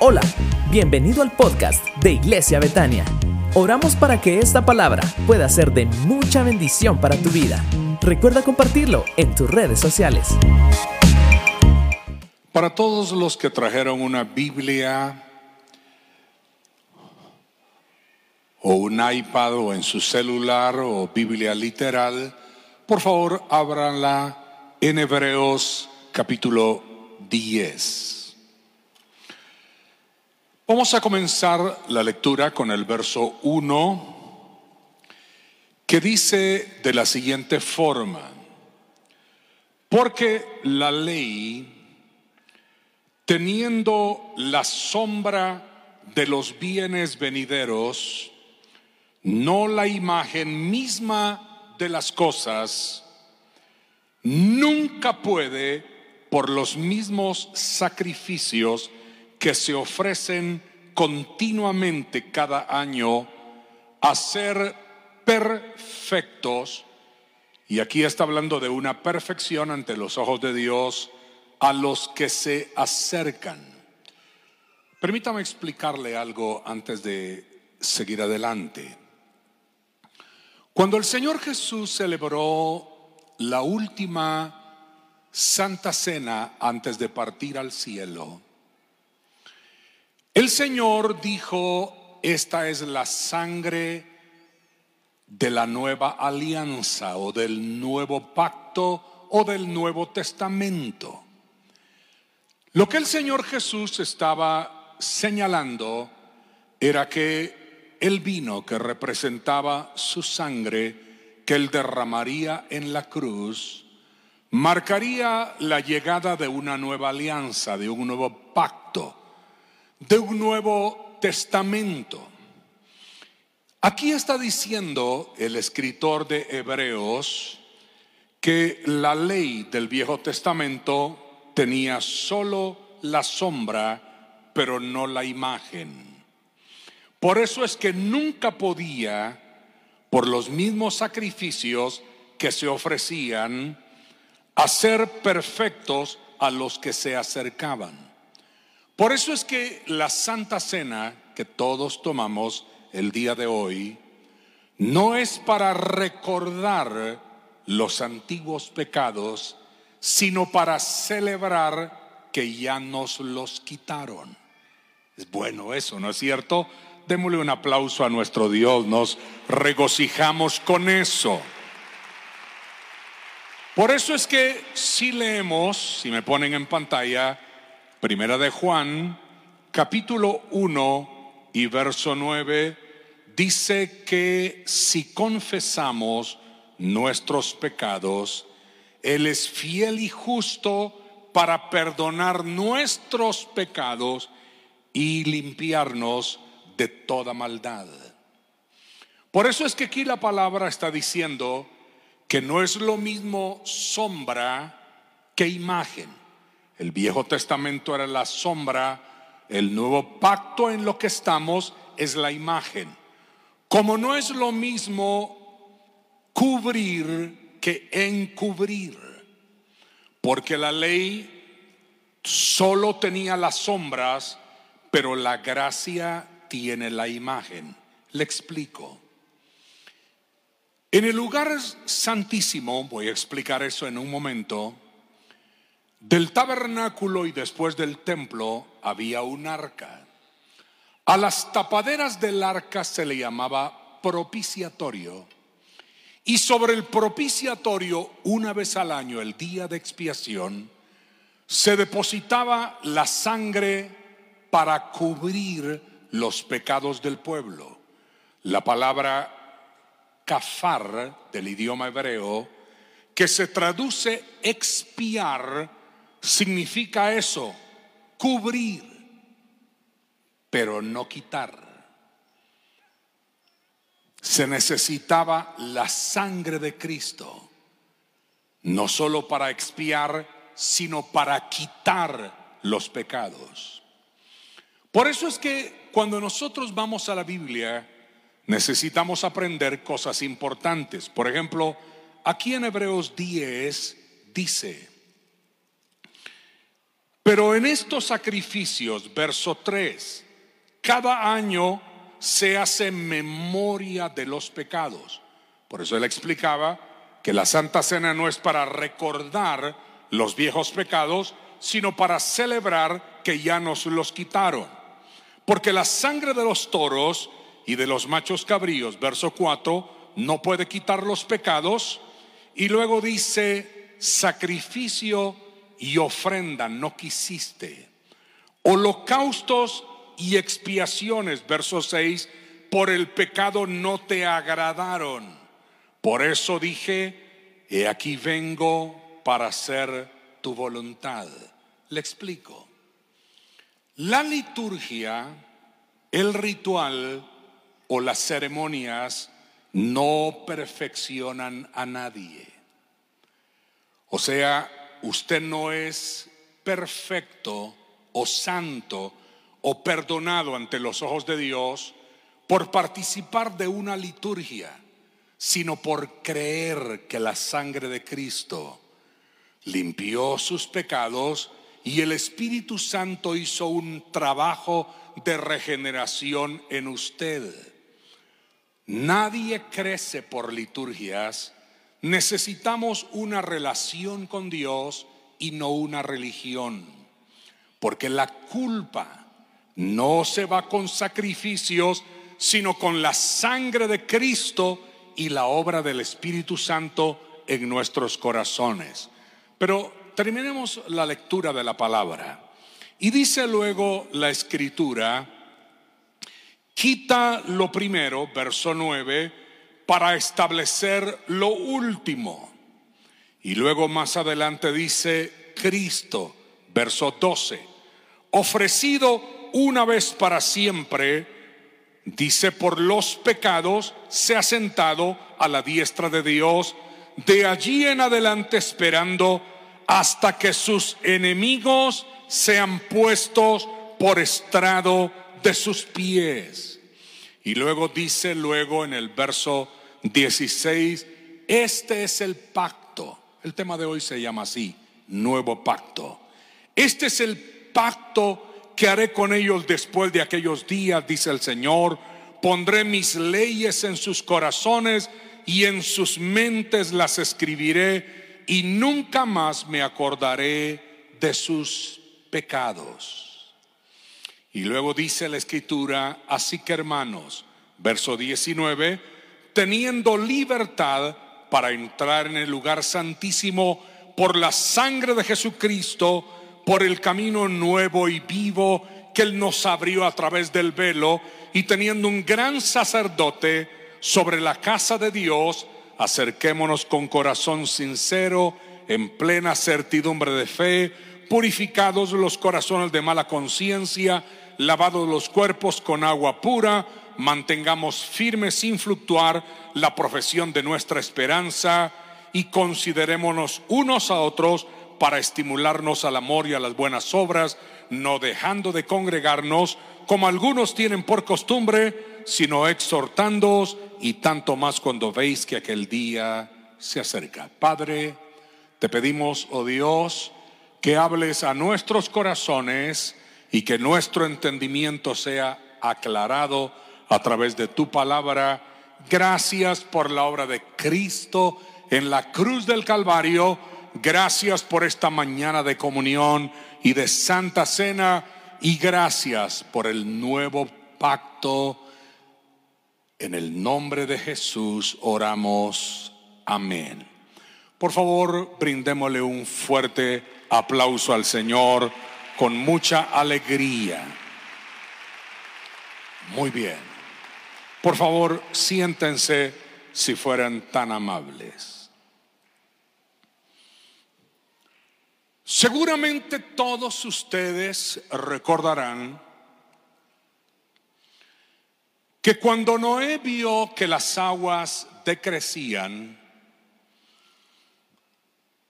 Hola, bienvenido al podcast de Iglesia Betania. Oramos para que esta palabra pueda ser de mucha bendición para tu vida. Recuerda compartirlo en tus redes sociales. Para todos los que trajeron una Biblia o un iPad o en su celular o Biblia literal, por favor ábranla en Hebreos capítulo 10. Vamos a comenzar la lectura con el verso 1 que dice de la siguiente forma, porque la ley, teniendo la sombra de los bienes venideros, no la imagen misma de las cosas, nunca puede, por los mismos sacrificios que se ofrecen continuamente cada año, a ser perfectos, y aquí está hablando de una perfección ante los ojos de Dios, a los que se acercan. Permítame explicarle algo antes de seguir adelante. Cuando el Señor Jesús celebró la última Santa Cena antes de partir al cielo, el Señor dijo, esta es la sangre de la nueva alianza o del nuevo pacto o del nuevo testamento. Lo que el Señor Jesús estaba señalando era que el vino que representaba su sangre que él derramaría en la cruz, marcaría la llegada de una nueva alianza, de un nuevo pacto, de un nuevo testamento. Aquí está diciendo el escritor de Hebreos que la ley del Viejo Testamento tenía solo la sombra, pero no la imagen. Por eso es que nunca podía, por los mismos sacrificios que se ofrecían, hacer perfectos a los que se acercaban. Por eso es que la Santa Cena que todos tomamos el día de hoy no es para recordar los antiguos pecados, sino para celebrar que ya nos los quitaron. Es bueno eso, ¿no es cierto? Démosle un aplauso a nuestro Dios, nos regocijamos con eso. Por eso es que si leemos, si me ponen en pantalla, Primera de Juan, capítulo 1 y verso 9, dice que si confesamos nuestros pecados, Él es fiel y justo para perdonar nuestros pecados y limpiarnos de toda maldad. Por eso es que aquí la palabra está diciendo que no es lo mismo sombra que imagen. El Viejo Testamento era la sombra, el nuevo pacto en lo que estamos es la imagen. Como no es lo mismo cubrir que encubrir, porque la ley solo tenía las sombras, pero la gracia tiene la imagen. Le explico. En el lugar santísimo, voy a explicar eso en un momento, del tabernáculo y después del templo había un arca. A las tapaderas del arca se le llamaba propiciatorio. Y sobre el propiciatorio, una vez al año, el día de expiación, se depositaba la sangre para cubrir los pecados del pueblo. La palabra kafar del idioma hebreo, que se traduce expiar, significa eso, cubrir, pero no quitar. Se necesitaba la sangre de Cristo, no solo para expiar, sino para quitar los pecados. Por eso es que cuando nosotros vamos a la Biblia, necesitamos aprender cosas importantes. Por ejemplo, aquí en Hebreos 10 dice, Pero en estos sacrificios, verso 3, cada año se hace memoria de los pecados. Por eso él explicaba que la Santa Cena no es para recordar los viejos pecados, sino para celebrar que ya nos los quitaron. Porque la sangre de los toros y de los machos cabríos, verso 4, no puede quitar los pecados. Y luego dice, sacrificio y ofrenda no quisiste. Holocaustos y expiaciones, verso 6, por el pecado no te agradaron. Por eso dije, he aquí vengo para hacer tu voluntad. Le explico. La liturgia, el ritual o las ceremonias no perfeccionan a nadie. O sea, usted no es perfecto o santo o perdonado ante los ojos de Dios por participar de una liturgia, sino por creer que la sangre de Cristo limpió sus pecados y el Espíritu Santo hizo un trabajo de regeneración en usted. Nadie crece por liturgias. Necesitamos una relación con Dios y no una religión. Porque la culpa no se va con sacrificios, sino con la sangre de Cristo y la obra del Espíritu Santo en nuestros corazones. Pero terminemos la lectura de la palabra. Y dice luego la escritura, quita lo primero, verso 9, para establecer lo último. Y luego más adelante dice Cristo, verso 12, ofrecido una vez para siempre, dice, por los pecados, se ha sentado a la diestra de Dios, de allí en adelante esperando hasta que sus enemigos sean puestos por estrado de sus pies. Y luego dice luego en el verso 16, este es el pacto. El tema de hoy se llama así, nuevo pacto. Este es el pacto ¿Qué haré con ellos después de aquellos días? Dice el Señor. Pondré mis leyes en sus corazones y en sus mentes las escribiré y nunca más me acordaré de sus pecados. Y luego dice la escritura, así que hermanos, verso 19, teniendo libertad para entrar en el lugar santísimo por la sangre de Jesucristo, por el camino nuevo y vivo que Él nos abrió a través del velo y teniendo un gran sacerdote sobre la casa de Dios, acerquémonos con corazón sincero, en plena certidumbre de fe, purificados los corazones de mala conciencia, lavados los cuerpos con agua pura, mantengamos firme sin fluctuar la profesión de nuestra esperanza y considerémonos unos a otros para estimularnos al amor y a las buenas obras, no dejando de congregarnos como algunos tienen por costumbre, sino exhortándoos y tanto más cuando veis que aquel día se acerca. Padre, te pedimos, oh Dios, que hables a nuestros corazones y que nuestro entendimiento sea aclarado a través de tu palabra. Gracias por la obra de Cristo en la cruz del Calvario Gracias por esta mañana de comunión y de santa cena y gracias por el nuevo pacto. En el nombre de Jesús oramos. Amén. Por favor, brindémosle un fuerte aplauso al Señor con mucha alegría. Muy bien. Por favor, siéntense si fueran tan amables. Seguramente todos ustedes recordarán que cuando Noé vio que las aguas decrecían,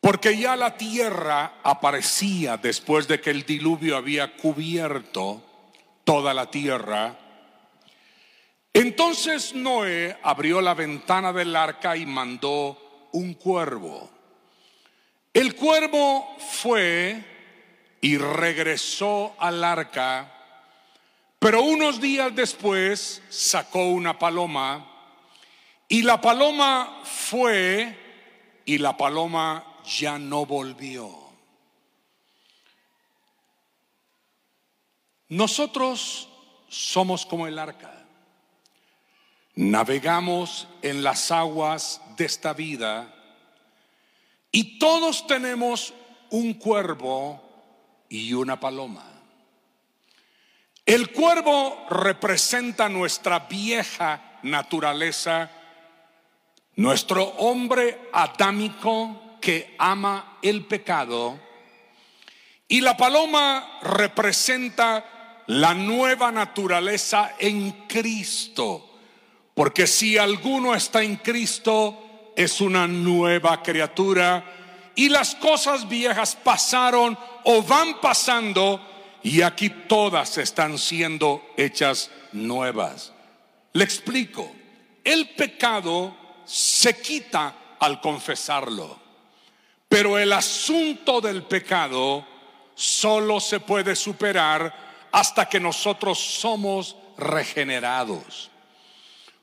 porque ya la tierra aparecía después de que el diluvio había cubierto toda la tierra, entonces Noé abrió la ventana del arca y mandó un cuervo. El cuervo fue y regresó al arca, pero unos días después sacó una paloma y la paloma fue y la paloma ya no volvió. Nosotros somos como el arca. Navegamos en las aguas de esta vida y todos tenemos un cuervo y una paloma. El cuervo representa nuestra vieja naturaleza, nuestro hombre adámico que ama el pecado, y la paloma representa la nueva naturaleza en Cristo, porque si alguno está en Cristo, es una nueva criatura. Y las cosas viejas pasaron o van pasando y aquí todas están siendo hechas nuevas. Le explico, el pecado se quita al confesarlo, pero el asunto del pecado solo se puede superar hasta que nosotros somos regenerados.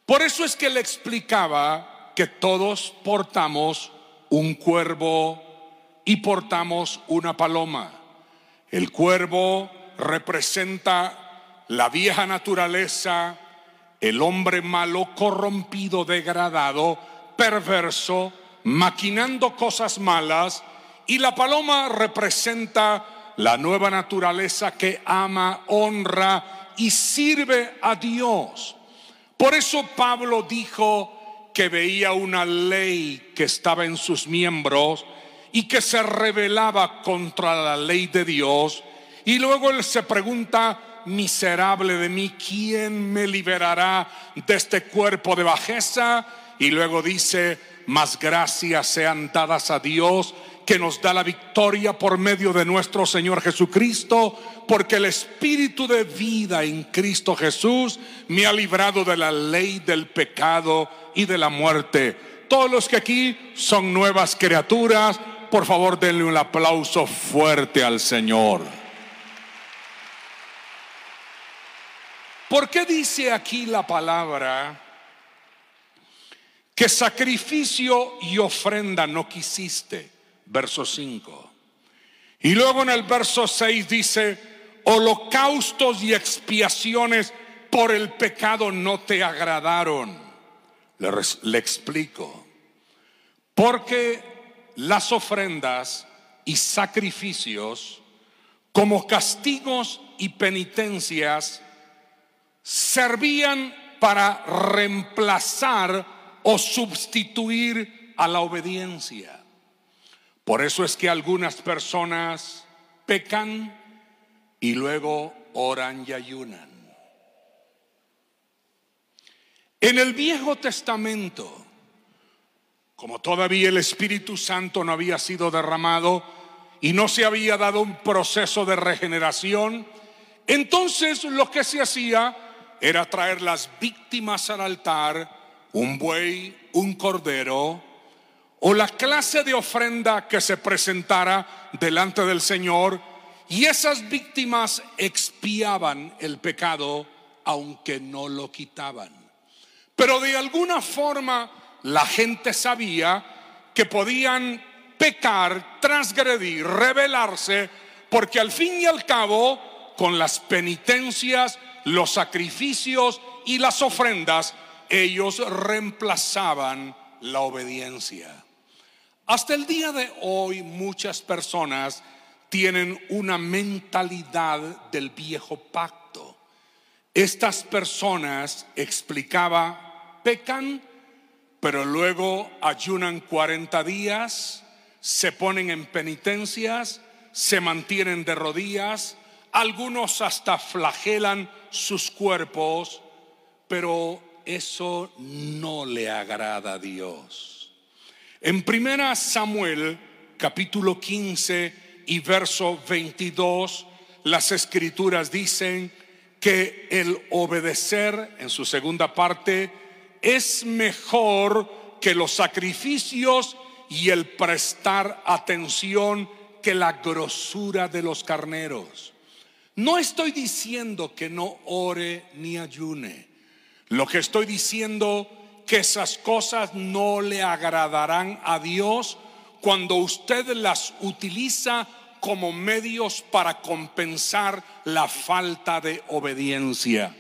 Por eso es que le explicaba que todos portamos un cuervo y portamos una paloma. El cuervo representa la vieja naturaleza, el hombre malo, corrompido, degradado, perverso, maquinando cosas malas, y la paloma representa la nueva naturaleza que ama, honra y sirve a Dios. Por eso Pablo dijo que veía una ley que estaba en sus miembros y que se rebelaba contra la ley de Dios. Y luego él se pregunta, miserable de mí, ¿quién me liberará de este cuerpo de bajeza? Y luego dice, más gracias sean dadas a Dios que nos da la victoria por medio de nuestro Señor Jesucristo, porque el Espíritu de vida en Cristo Jesús me ha librado de la ley del pecado y de la muerte. Todos los que aquí son nuevas criaturas, por favor denle un aplauso fuerte al Señor. ¿Por qué dice aquí la palabra que sacrificio y ofrenda no quisiste? Verso 5. Y luego en el verso 6 dice, holocaustos y expiaciones por el pecado no te agradaron. Le, le explico. Porque las ofrendas y sacrificios como castigos y penitencias servían para reemplazar o sustituir a la obediencia. Por eso es que algunas personas pecan y luego oran y ayunan. En el Viejo Testamento, como todavía el Espíritu Santo no había sido derramado y no se había dado un proceso de regeneración, entonces lo que se hacía era traer las víctimas al altar, un buey, un cordero, o la clase de ofrenda que se presentara delante del Señor, y esas víctimas expiaban el pecado aunque no lo quitaban. Pero de alguna forma la gente sabía que podían pecar, transgredir, rebelarse, porque al fin y al cabo, con las penitencias, los sacrificios y las ofrendas, ellos reemplazaban la obediencia. Hasta el día de hoy muchas personas tienen una mentalidad del viejo pacto. Estas personas, explicaba, pecan pero luego ayunan 40 días, se ponen en penitencias, se mantienen de rodillas, algunos hasta flagelan sus cuerpos, pero eso no le agrada a Dios. En primera Samuel capítulo 15 y verso 22, las escrituras dicen que el obedecer en su segunda parte es mejor que los sacrificios y el prestar atención que la grosura de los carneros. No estoy diciendo que no ore ni ayune. Lo que estoy diciendo que esas cosas no le agradarán a Dios cuando usted las utiliza como medios para compensar la falta de obediencia.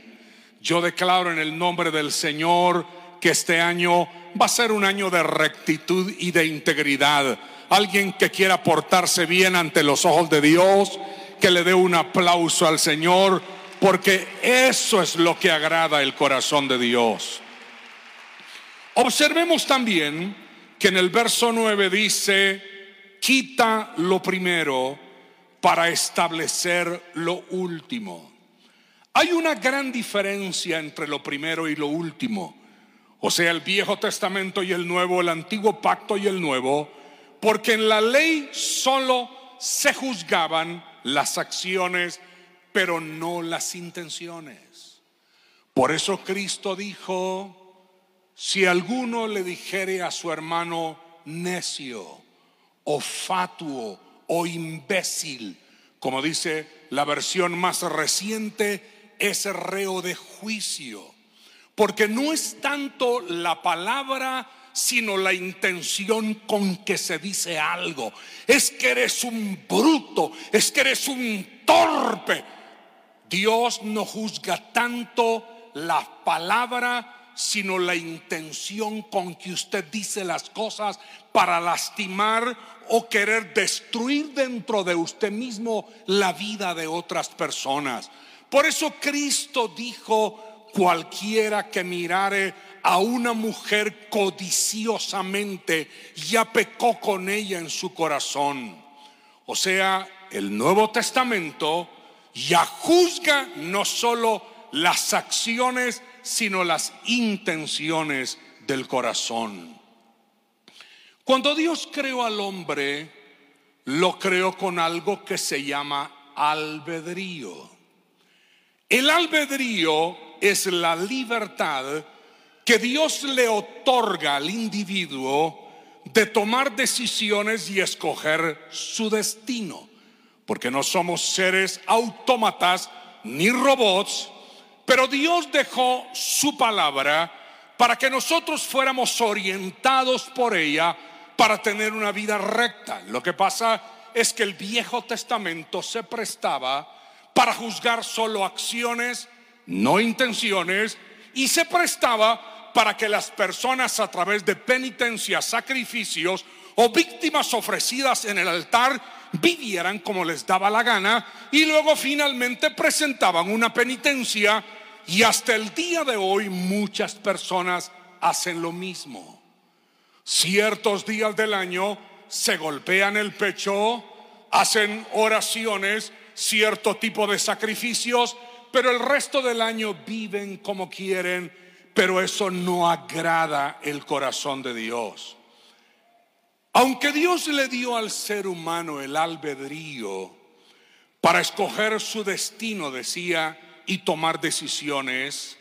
Yo declaro en el nombre del Señor que este año va a ser un año de rectitud y de integridad. Alguien que quiera portarse bien ante los ojos de Dios, que le dé un aplauso al Señor, porque eso es lo que agrada el corazón de Dios. Observemos también que en el verso 9 dice, quita lo primero para establecer lo último. Hay una gran diferencia entre lo primero y lo último. O sea, el Viejo Testamento y el Nuevo, el Antiguo Pacto y el Nuevo, porque en la ley solo se juzgaban las acciones, pero no las intenciones. Por eso Cristo dijo, si alguno le dijere a su hermano necio o fatuo o imbécil, como dice la versión más reciente, es reo de juicio. Porque no es tanto la palabra, sino la intención con que se dice algo. Es que eres un bruto, es que eres un torpe. Dios no juzga tanto la palabra sino la intención con que usted dice las cosas para lastimar o querer destruir dentro de usted mismo la vida de otras personas. Por eso Cristo dijo, cualquiera que mirare a una mujer codiciosamente, ya pecó con ella en su corazón. O sea, el Nuevo Testamento ya juzga no solo las acciones, sino las intenciones del corazón. Cuando Dios creó al hombre, lo creó con algo que se llama albedrío. El albedrío es la libertad que Dios le otorga al individuo de tomar decisiones y escoger su destino, porque no somos seres autómatas ni robots, pero Dios dejó su palabra para que nosotros fuéramos orientados por ella para tener una vida recta. Lo que pasa es que el Viejo Testamento se prestaba para juzgar solo acciones, no intenciones, y se prestaba para que las personas a través de penitencias, sacrificios o víctimas ofrecidas en el altar vivieran como les daba la gana y luego finalmente presentaban una penitencia y hasta el día de hoy muchas personas hacen lo mismo. Ciertos días del año se golpean el pecho, hacen oraciones, cierto tipo de sacrificios, pero el resto del año viven como quieren, pero eso no agrada el corazón de Dios. Aunque Dios le dio al ser humano el albedrío para escoger su destino, decía, y tomar decisiones,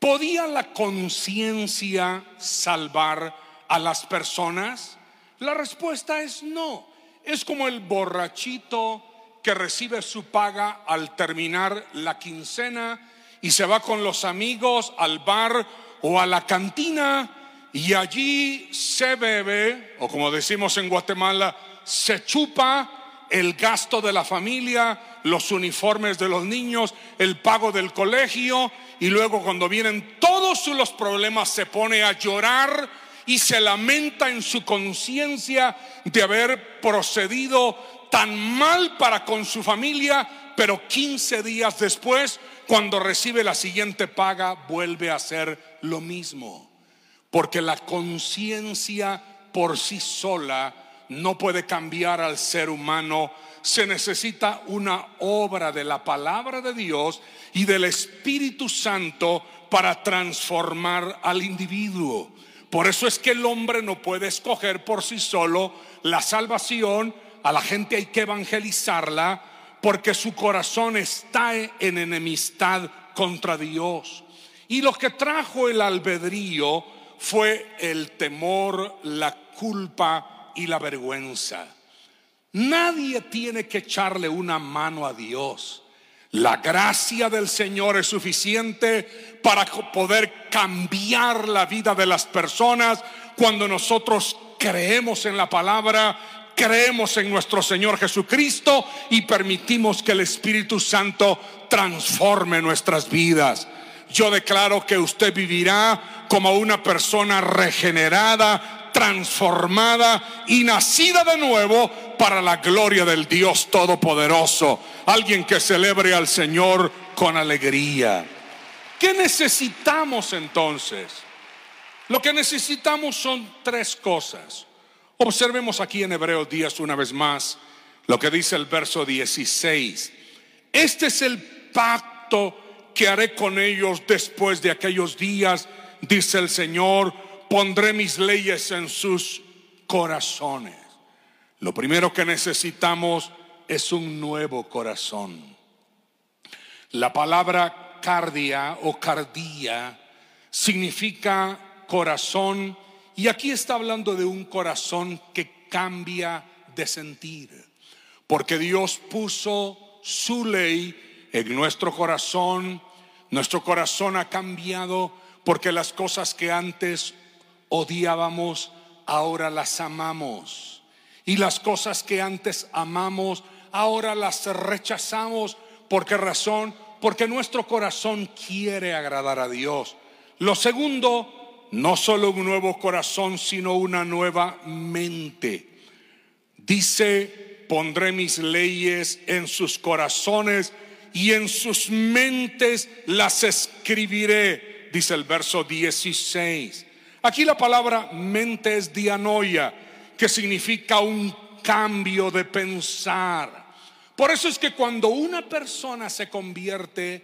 ¿podía la conciencia salvar a las personas? La respuesta es no. Es como el borrachito que recibe su paga al terminar la quincena y se va con los amigos al bar o a la cantina y allí se bebe, o como decimos en Guatemala, se chupa el gasto de la familia, los uniformes de los niños, el pago del colegio y luego cuando vienen todos los problemas se pone a llorar y se lamenta en su conciencia de haber procedido tan mal para con su familia, pero 15 días después, cuando recibe la siguiente paga, vuelve a hacer lo mismo. Porque la conciencia por sí sola no puede cambiar al ser humano. Se necesita una obra de la palabra de Dios y del Espíritu Santo para transformar al individuo. Por eso es que el hombre no puede escoger por sí solo la salvación. A la gente hay que evangelizarla porque su corazón está en enemistad contra Dios. Y lo que trajo el albedrío fue el temor, la culpa y la vergüenza. Nadie tiene que echarle una mano a Dios. La gracia del Señor es suficiente para poder cambiar la vida de las personas cuando nosotros creemos en la palabra, creemos en nuestro Señor Jesucristo y permitimos que el Espíritu Santo transforme nuestras vidas. Yo declaro que usted vivirá como una persona regenerada, transformada y nacida de nuevo para la gloria del Dios Todopoderoso. Alguien que celebre al Señor con alegría. ¿Qué necesitamos entonces? Lo que necesitamos son tres cosas. Observemos aquí en Hebreos 10 una vez más lo que dice el verso 16. Este es el pacto que haré con ellos después de aquellos días, dice el Señor, pondré mis leyes en sus corazones. Lo primero que necesitamos es un nuevo corazón. La palabra cardia o cardía significa corazón y aquí está hablando de un corazón que cambia de sentir, porque Dios puso su ley en nuestro corazón, nuestro corazón ha cambiado porque las cosas que antes odiábamos, ahora las amamos. Y las cosas que antes amamos, ahora las rechazamos. ¿Por qué razón? Porque nuestro corazón quiere agradar a Dios. Lo segundo no solo un nuevo corazón, sino una nueva mente. Dice, pondré mis leyes en sus corazones y en sus mentes las escribiré, dice el verso 16. Aquí la palabra mente es dianoia, que significa un cambio de pensar. Por eso es que cuando una persona se convierte,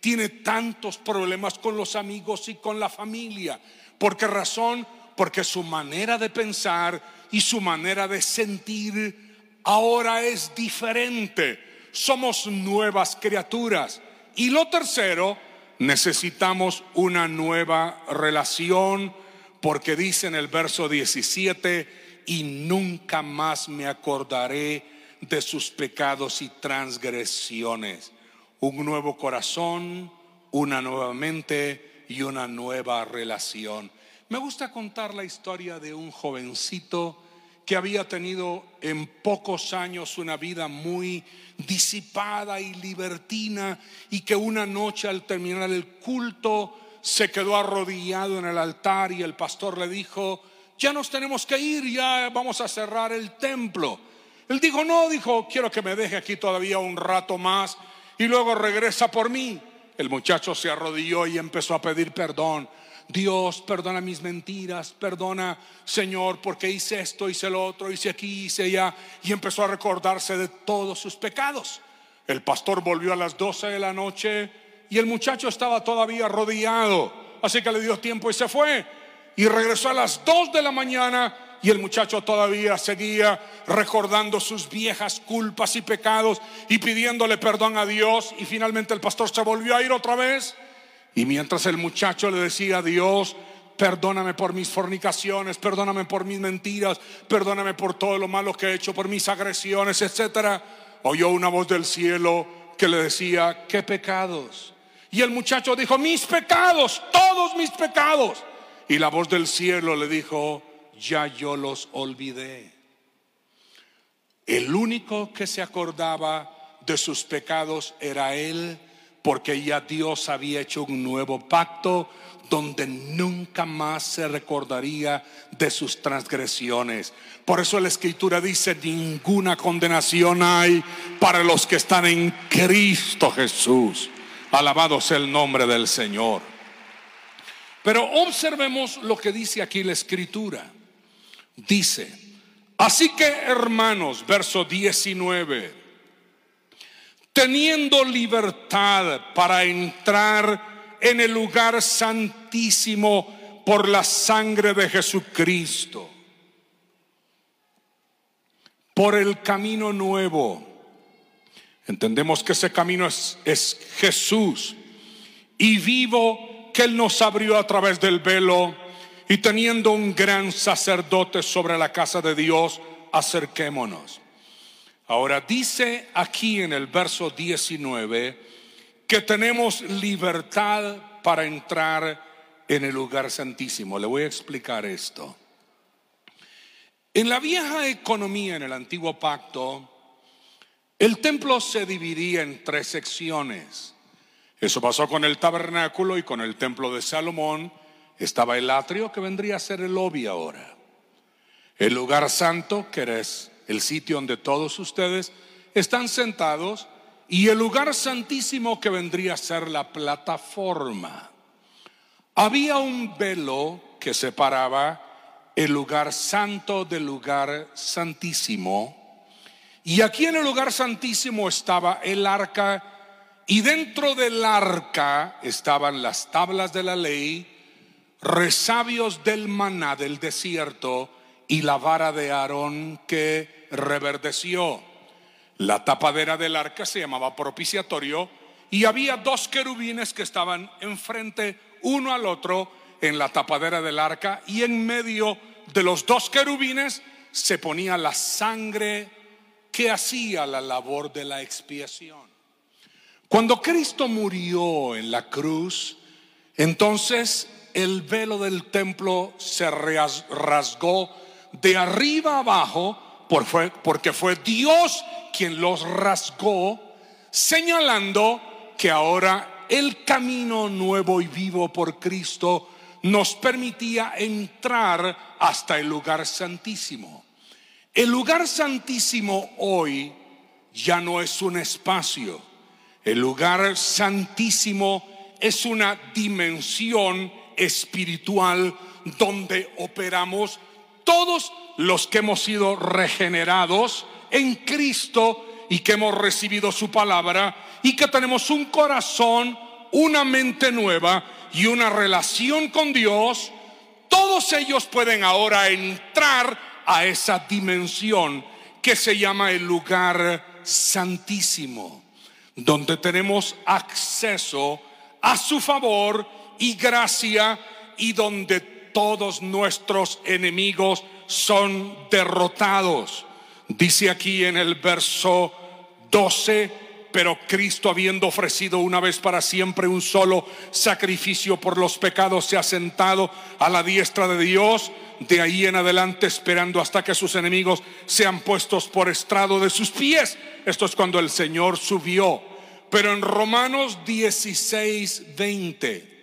tiene tantos problemas con los amigos y con la familia. ¿Por qué razón? Porque su manera de pensar y su manera de sentir ahora es diferente. Somos nuevas criaturas. Y lo tercero, necesitamos una nueva relación, porque dice en el verso 17, y nunca más me acordaré de sus pecados y transgresiones. Un nuevo corazón, una nueva mente y una nueva relación. Me gusta contar la historia de un jovencito que había tenido en pocos años una vida muy disipada y libertina y que una noche al terminar el culto se quedó arrodillado en el altar y el pastor le dijo, ya nos tenemos que ir, ya vamos a cerrar el templo. Él dijo, no, dijo, quiero que me deje aquí todavía un rato más y luego regresa por mí. El muchacho se arrodilló y empezó a pedir perdón. Dios, perdona mis mentiras, perdona, Señor, porque hice esto, hice lo otro, hice aquí, hice allá. Y empezó a recordarse de todos sus pecados. El pastor volvió a las 12 de la noche y el muchacho estaba todavía arrodillado. Así que le dio tiempo y se fue. Y regresó a las 2 de la mañana y el muchacho todavía seguía recordando sus viejas culpas y pecados y pidiéndole perdón a Dios. Y finalmente el pastor se volvió a ir otra vez. Y mientras el muchacho le decía a Dios, perdóname por mis fornicaciones, perdóname por mis mentiras, perdóname por todo lo malo que he hecho, por mis agresiones, etcétera, oyó una voz del cielo que le decía, ¿qué pecados? Y el muchacho dijo, mis pecados, todos mis pecados. Y la voz del cielo le dijo, ya yo los olvidé. El único que se acordaba de sus pecados era él, porque ya Dios había hecho un nuevo pacto donde nunca más se recordaría de sus transgresiones. Por eso la escritura dice, ninguna condenación hay para los que están en Cristo Jesús. Alabado sea el nombre del Señor. Pero observemos lo que dice aquí la escritura. Dice, así que hermanos, verso 19, teniendo libertad para entrar en el lugar santísimo por la sangre de Jesucristo, por el camino nuevo. Entendemos que ese camino es, es Jesús y vivo que Él nos abrió a través del velo y teniendo un gran sacerdote sobre la casa de Dios, acerquémonos. Ahora dice aquí en el verso 19 que tenemos libertad para entrar en el lugar santísimo. Le voy a explicar esto. En la vieja economía, en el antiguo pacto, el templo se dividía en tres secciones. Eso pasó con el tabernáculo y con el templo de Salomón. Estaba el atrio, que vendría a ser el lobby ahora. El lugar santo, que es el sitio donde todos ustedes están sentados, y el lugar santísimo, que vendría a ser la plataforma. Había un velo que separaba el lugar santo del lugar santísimo. Y aquí en el lugar santísimo estaba el arca y dentro del arca estaban las tablas de la ley, resabios del maná del desierto y la vara de Aarón que reverdeció. La tapadera del arca se llamaba propiciatorio y había dos querubines que estaban enfrente uno al otro en la tapadera del arca y en medio de los dos querubines se ponía la sangre que hacía la labor de la expiación. Cuando Cristo murió en la cruz, entonces el velo del templo se rasgó de arriba abajo porque fue Dios quien los rasgó, señalando que ahora el camino nuevo y vivo por Cristo nos permitía entrar hasta el lugar santísimo. El lugar santísimo hoy ya no es un espacio. El lugar santísimo es una dimensión espiritual donde operamos todos los que hemos sido regenerados en Cristo y que hemos recibido su palabra y que tenemos un corazón, una mente nueva y una relación con Dios, todos ellos pueden ahora entrar a esa dimensión que se llama el lugar santísimo, donde tenemos acceso a su favor y gracia y donde todos nuestros enemigos son derrotados. Dice aquí en el verso 12, pero Cristo habiendo ofrecido una vez para siempre un solo sacrificio por los pecados, se ha sentado a la diestra de Dios, de ahí en adelante esperando hasta que sus enemigos sean puestos por estrado de sus pies. Esto es cuando el Señor subió. Pero en Romanos 16, 20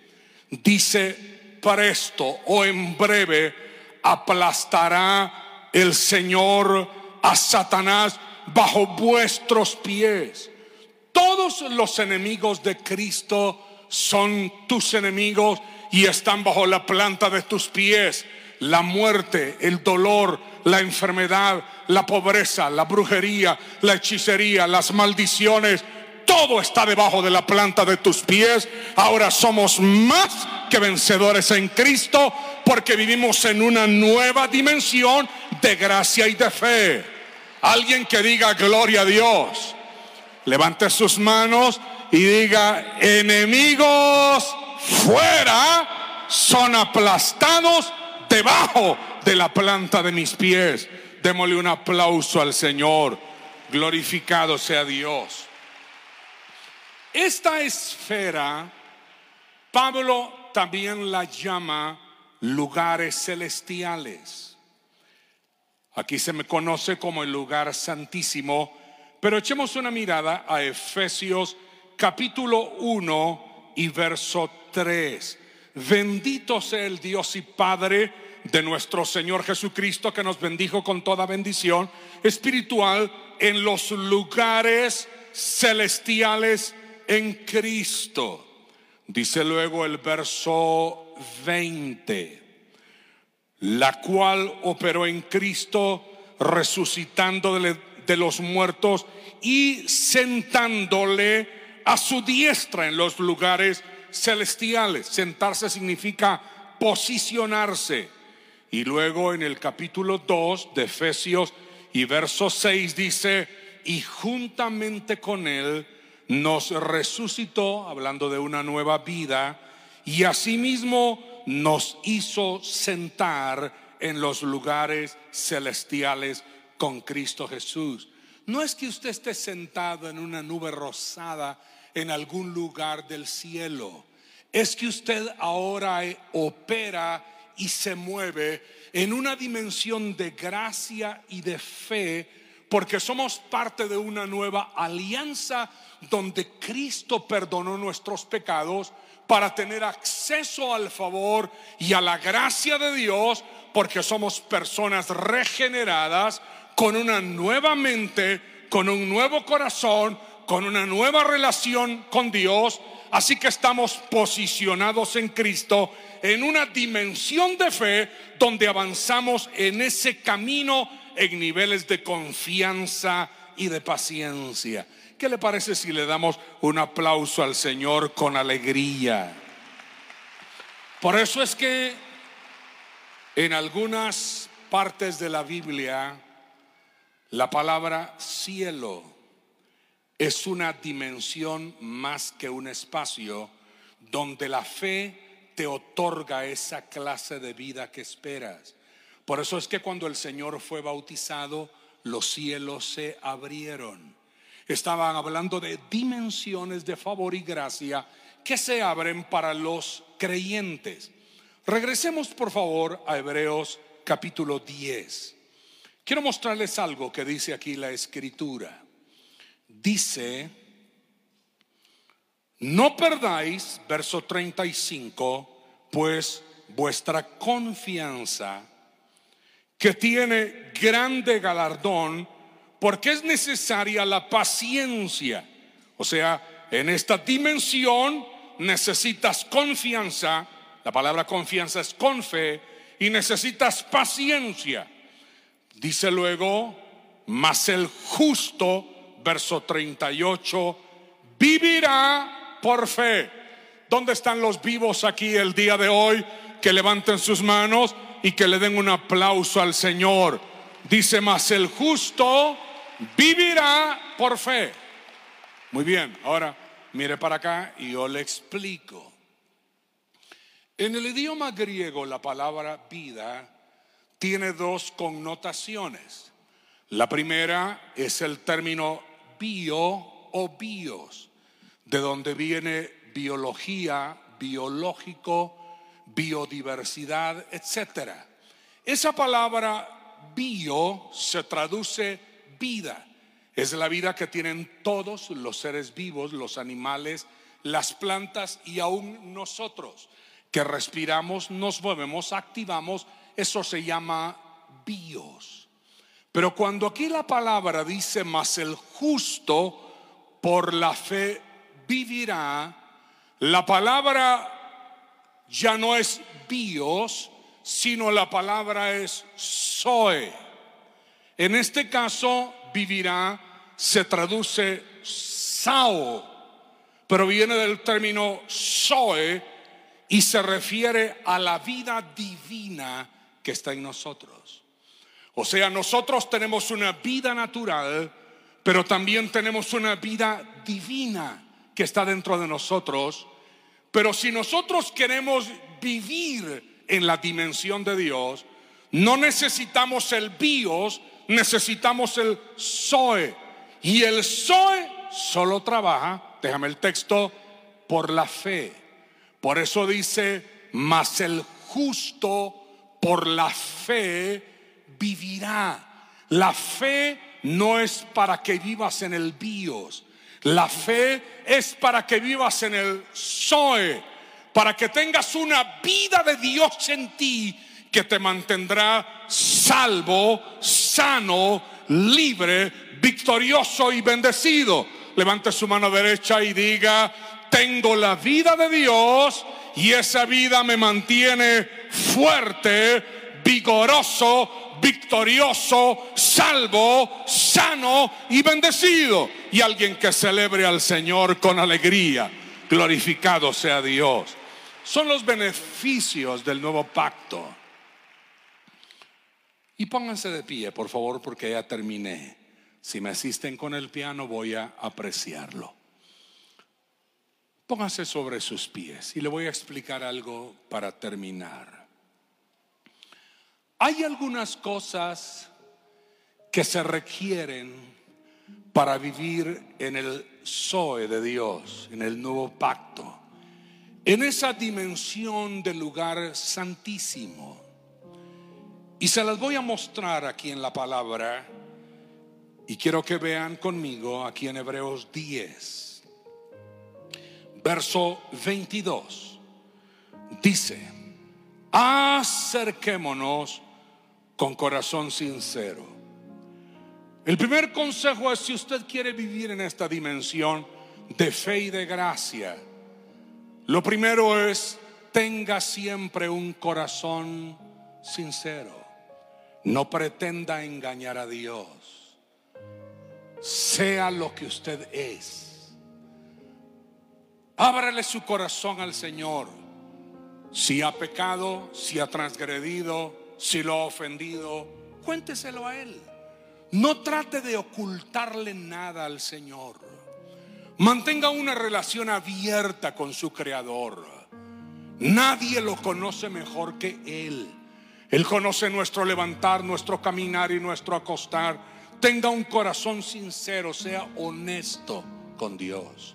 dice, para esto o en breve aplastará el Señor a Satanás bajo vuestros pies. Todos los enemigos de Cristo son tus enemigos y están bajo la planta de tus pies. La muerte, el dolor, la enfermedad, la pobreza, la brujería, la hechicería, las maldiciones, todo está debajo de la planta de tus pies. Ahora somos más que vencedores en Cristo porque vivimos en una nueva dimensión de gracia y de fe. Alguien que diga gloria a Dios. Levante sus manos y diga, enemigos fuera son aplastados debajo de la planta de mis pies. Démosle un aplauso al Señor. Glorificado sea Dios. Esta esfera, Pablo también la llama lugares celestiales. Aquí se me conoce como el lugar santísimo, pero echemos una mirada a Efesios capítulo 1 y verso 3. Bendito sea el Dios y Padre de nuestro Señor Jesucristo que nos bendijo con toda bendición espiritual en los lugares celestiales en Cristo. Dice luego el verso 20 la cual operó en Cristo, resucitando de los muertos y sentándole a su diestra en los lugares celestiales. Sentarse significa posicionarse. Y luego en el capítulo 2 de Efesios y verso 6 dice, y juntamente con él nos resucitó, hablando de una nueva vida, y asimismo nos hizo sentar en los lugares celestiales con Cristo Jesús. no es que usted esté sentado en una nube rosada en algún lugar del cielo. Es que usted ahora opera y se mueve en una dimensión de gracia y de fe, porque somos parte de una nueva alianza donde Cristo perdonó nuestros pecados para tener acceso al favor y a la gracia de Dios, porque somos personas regeneradas con una nueva mente, con un nuevo corazón, con una nueva relación con Dios. Así que estamos posicionados en Cristo en una dimensión de fe donde avanzamos en ese camino en niveles de confianza y de paciencia. ¿Qué le parece si le damos un aplauso al Señor con alegría? Por eso es que en algunas partes de la Biblia la palabra cielo es una dimensión más que un espacio donde la fe te otorga esa clase de vida que esperas. Por eso es que cuando el Señor fue bautizado, los cielos se abrieron. Estaban hablando de dimensiones de favor y gracia que se abren para los creyentes. Regresemos por favor a Hebreos capítulo 10. Quiero mostrarles algo que dice aquí la escritura. Dice, no perdáis, verso 35, pues vuestra confianza, que tiene grande galardón, porque es necesaria la paciencia. O sea, en esta dimensión necesitas confianza, la palabra confianza es con fe, y necesitas paciencia. Dice luego, mas el justo, verso 38, vivirá por fe. ¿Dónde están los vivos aquí el día de hoy? Que levanten sus manos y que le den un aplauso al Señor. Dice, mas el justo vivirá por fe. Muy bien, ahora mire para acá y yo le explico. En el idioma griego la palabra vida tiene dos connotaciones. La primera es el término bio o bios, de donde viene biología, biológico, biodiversidad, etc. Esa palabra bio se traduce vida. Es la vida que tienen todos los seres vivos, los animales, las plantas y aún nosotros, que respiramos, nos movemos, activamos eso se llama bios. Pero cuando aquí la palabra dice, más el justo por la fe vivirá, la palabra ya no es bios, sino la palabra es soe. En este caso, vivirá se traduce sao, pero viene del término soe y se refiere a la vida divina que está en nosotros. O sea, nosotros tenemos una vida natural, pero también tenemos una vida divina que está dentro de nosotros. Pero si nosotros queremos vivir en la dimensión de Dios, no necesitamos el bios, necesitamos el soe. Y el soe solo trabaja, déjame el texto, por la fe. Por eso dice, mas el justo por la fe vivirá. La fe no es para que vivas en el bios. La fe es para que vivas en el Zoe, para que tengas una vida de Dios en ti que te mantendrá salvo, sano, libre, victorioso y bendecido. Levante su mano derecha y diga, tengo la vida de Dios y esa vida me mantiene fuerte, vigoroso, victorioso, salvo, sano y bendecido. Y alguien que celebre al Señor con alegría. Glorificado sea Dios. Son los beneficios del nuevo pacto. Y pónganse de pie, por favor, porque ya terminé. Si me asisten con el piano, voy a apreciarlo. Póngase sobre sus pies y le voy a explicar algo para terminar. Hay algunas cosas que se requieren para vivir en el Zoe de Dios, en el nuevo pacto, en esa dimensión del lugar santísimo. Y se las voy a mostrar aquí en la palabra. Y quiero que vean conmigo aquí en Hebreos 10, verso 22. Dice, acerquémonos con corazón sincero. El primer consejo es si usted quiere vivir en esta dimensión de fe y de gracia, lo primero es tenga siempre un corazón sincero. No pretenda engañar a Dios. Sea lo que usted es. Ábrale su corazón al Señor. Si ha pecado, si ha transgredido, si lo ha ofendido, cuénteselo a Él. No trate de ocultarle nada al Señor. Mantenga una relación abierta con su Creador. Nadie lo conoce mejor que Él. Él conoce nuestro levantar, nuestro caminar y nuestro acostar. Tenga un corazón sincero, sea honesto con Dios.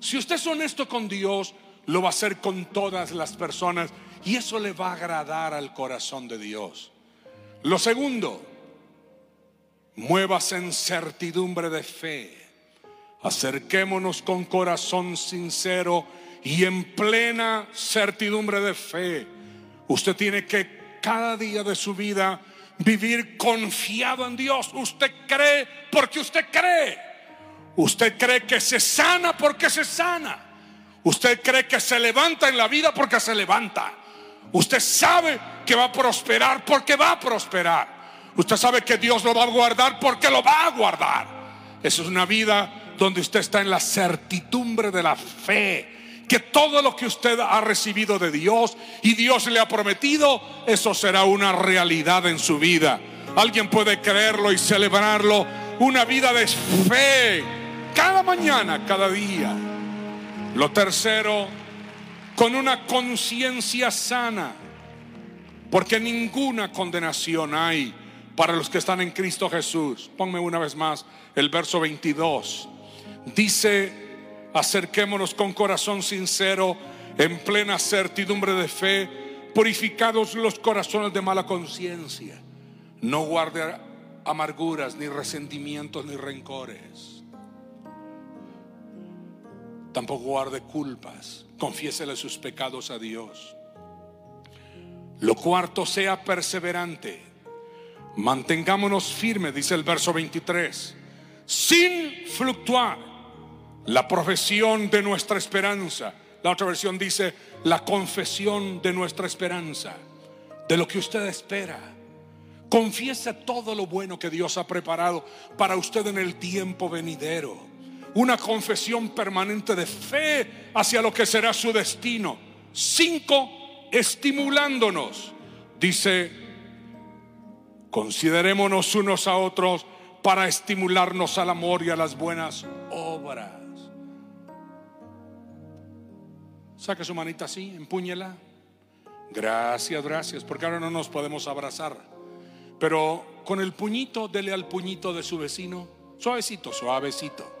Si usted es honesto con Dios, lo va a hacer con todas las personas y eso le va a agradar al corazón de Dios. Lo segundo, muevas en certidumbre de fe. Acerquémonos con corazón sincero y en plena certidumbre de fe. Usted tiene que cada día de su vida vivir confiado en Dios. Usted cree porque usted cree. Usted cree que se sana porque se sana. Usted cree que se levanta en la vida porque se levanta. Usted sabe que va a prosperar porque va a prosperar. Usted sabe que Dios lo va a guardar porque lo va a guardar. Esa es una vida donde usted está en la certidumbre de la fe. Que todo lo que usted ha recibido de Dios y Dios le ha prometido, eso será una realidad en su vida. Alguien puede creerlo y celebrarlo. Una vida de fe cada mañana, cada día. Lo tercero, con una conciencia sana, porque ninguna condenación hay para los que están en Cristo Jesús. Ponme una vez más el verso 22. Dice, acerquémonos con corazón sincero, en plena certidumbre de fe, purificados los corazones de mala conciencia. No guarde amarguras, ni resentimientos, ni rencores. Tampoco guarde culpas. Confiésele sus pecados a Dios. Lo cuarto, sea perseverante. Mantengámonos firmes, dice el verso 23, sin fluctuar la profesión de nuestra esperanza. La otra versión dice la confesión de nuestra esperanza, de lo que usted espera. Confiese todo lo bueno que Dios ha preparado para usted en el tiempo venidero. Una confesión permanente de fe hacia lo que será su destino. Cinco, estimulándonos. Dice, considerémonos unos a otros para estimularnos al amor y a las buenas obras. Saque su manita así, empúñela. Gracias, gracias, porque ahora no nos podemos abrazar. Pero con el puñito, dele al puñito de su vecino, suavecito, suavecito,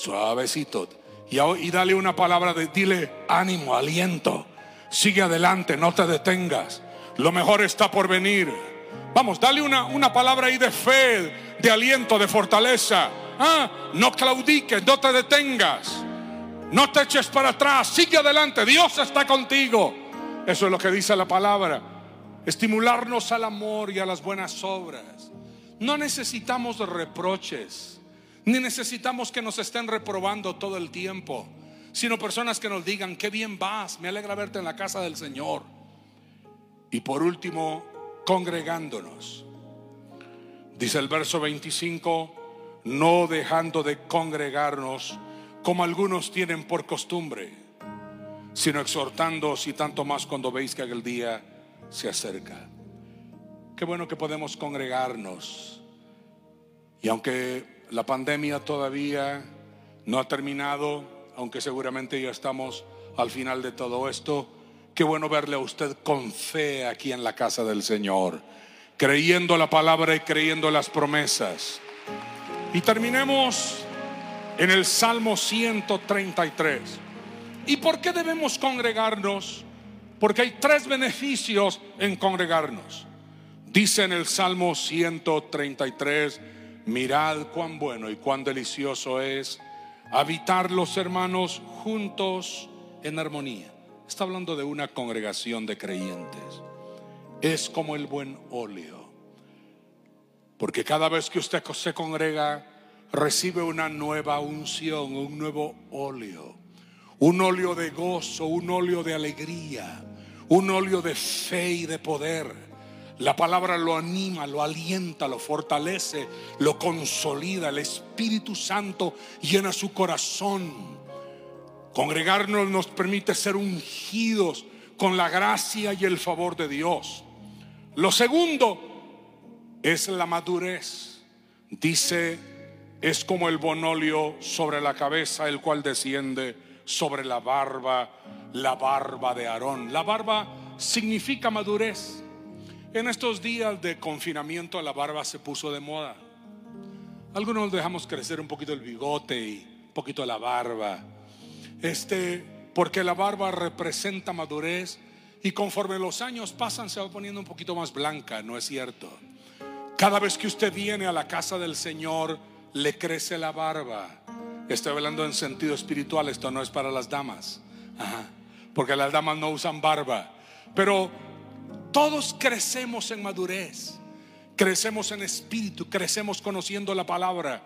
suavecito. Y, dale una palabra de, dile ánimo, aliento. Sigue adelante, no te detengas. Lo mejor está por venir. Vamos, dale una, una palabra ahí de fe, de aliento, de fortaleza. Ah, no claudiques, no te detengas. No te eches para atrás, sigue adelante, Dios está contigo. Eso es lo que dice la palabra. Estimularnos al amor y a las buenas obras. No necesitamos reproches, ni necesitamos que nos estén reprobando todo el tiempo, sino personas que nos digan, qué bien vas, me alegra verte en la casa del Señor. Y por último, congregándonos. Dice el verso 25, no dejando de congregarnos como algunos tienen por costumbre, sino exhortándoos y tanto más cuando veis que aquel día se acerca. Qué bueno que podemos congregarnos. Y aunque la pandemia todavía no ha terminado, aunque seguramente ya estamos al final de todo esto, qué bueno verle a usted con fe aquí en la casa del Señor, creyendo la palabra y creyendo las promesas. Y terminemos en el Salmo 133. ¿Y por qué debemos congregarnos? Porque hay tres beneficios en congregarnos. Dice en el Salmo 133, mirad cuán bueno y cuán delicioso es habitar los hermanos juntos en armonía. Está hablando de una congregación de creyentes. Es como el buen óleo. Porque cada vez que usted se congrega, recibe una nueva unción, un nuevo óleo. Un óleo de gozo, un óleo de alegría, un óleo de fe y de poder. La palabra lo anima, lo alienta, lo fortalece, lo consolida. El Espíritu Santo llena su corazón Congregarnos nos permite ser ungidos con la gracia y el favor de Dios. Lo segundo es la madurez. Dice, es como el bonolio sobre la cabeza, el cual desciende sobre la barba, la barba de Aarón. La barba significa madurez. En estos días de confinamiento la barba se puso de moda. Algunos dejamos crecer un poquito el bigote y un poquito la barba. Este, porque la barba representa madurez y conforme los años pasan se va poniendo un poquito más blanca, ¿no es cierto? Cada vez que usted viene a la casa del Señor, le crece la barba. Estoy hablando en sentido espiritual, esto no es para las damas, porque las damas no usan barba, pero todos crecemos en madurez, crecemos en espíritu, crecemos conociendo la palabra,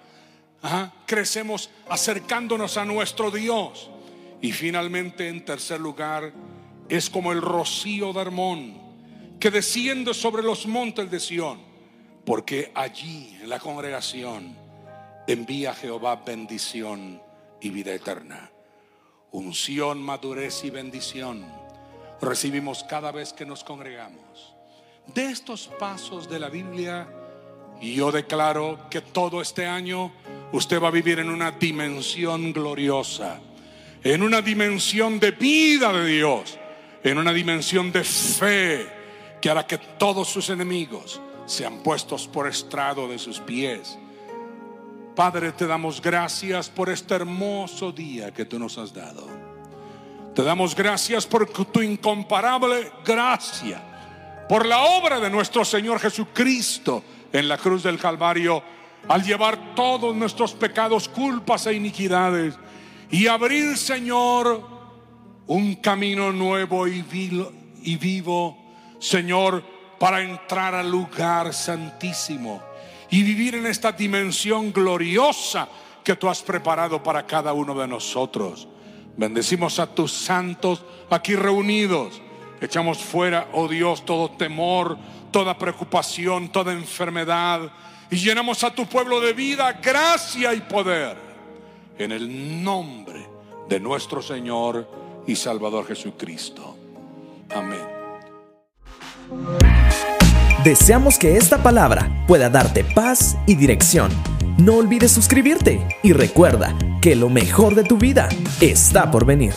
crecemos acercándonos a nuestro Dios. Y finalmente, en tercer lugar, es como el rocío de Hermón que desciende sobre los montes de Sión, porque allí en la congregación envía Jehová bendición y vida eterna. Unción, madurez y bendición recibimos cada vez que nos congregamos. De estos pasos de la Biblia, y yo declaro que todo este año usted va a vivir en una dimensión gloriosa en una dimensión de vida de Dios, en una dimensión de fe que hará que todos sus enemigos sean puestos por estrado de sus pies. Padre, te damos gracias por este hermoso día que tú nos has dado. Te damos gracias por tu incomparable gracia, por la obra de nuestro Señor Jesucristo en la cruz del Calvario, al llevar todos nuestros pecados, culpas e iniquidades y abrir, Señor, un camino nuevo y vivo, Señor, para entrar al lugar santísimo y vivir en esta dimensión gloriosa que tú has preparado para cada uno de nosotros. Bendecimos a tus santos aquí reunidos. Echamos fuera, oh Dios, todo temor, toda preocupación, toda enfermedad. Y llenamos a tu pueblo de vida, gracia y poder en el nombre de nuestro Señor y Salvador Jesucristo. Amén. Deseamos que esta palabra pueda darte paz y dirección. No olvides suscribirte y recuerda que lo mejor de tu vida está por venir.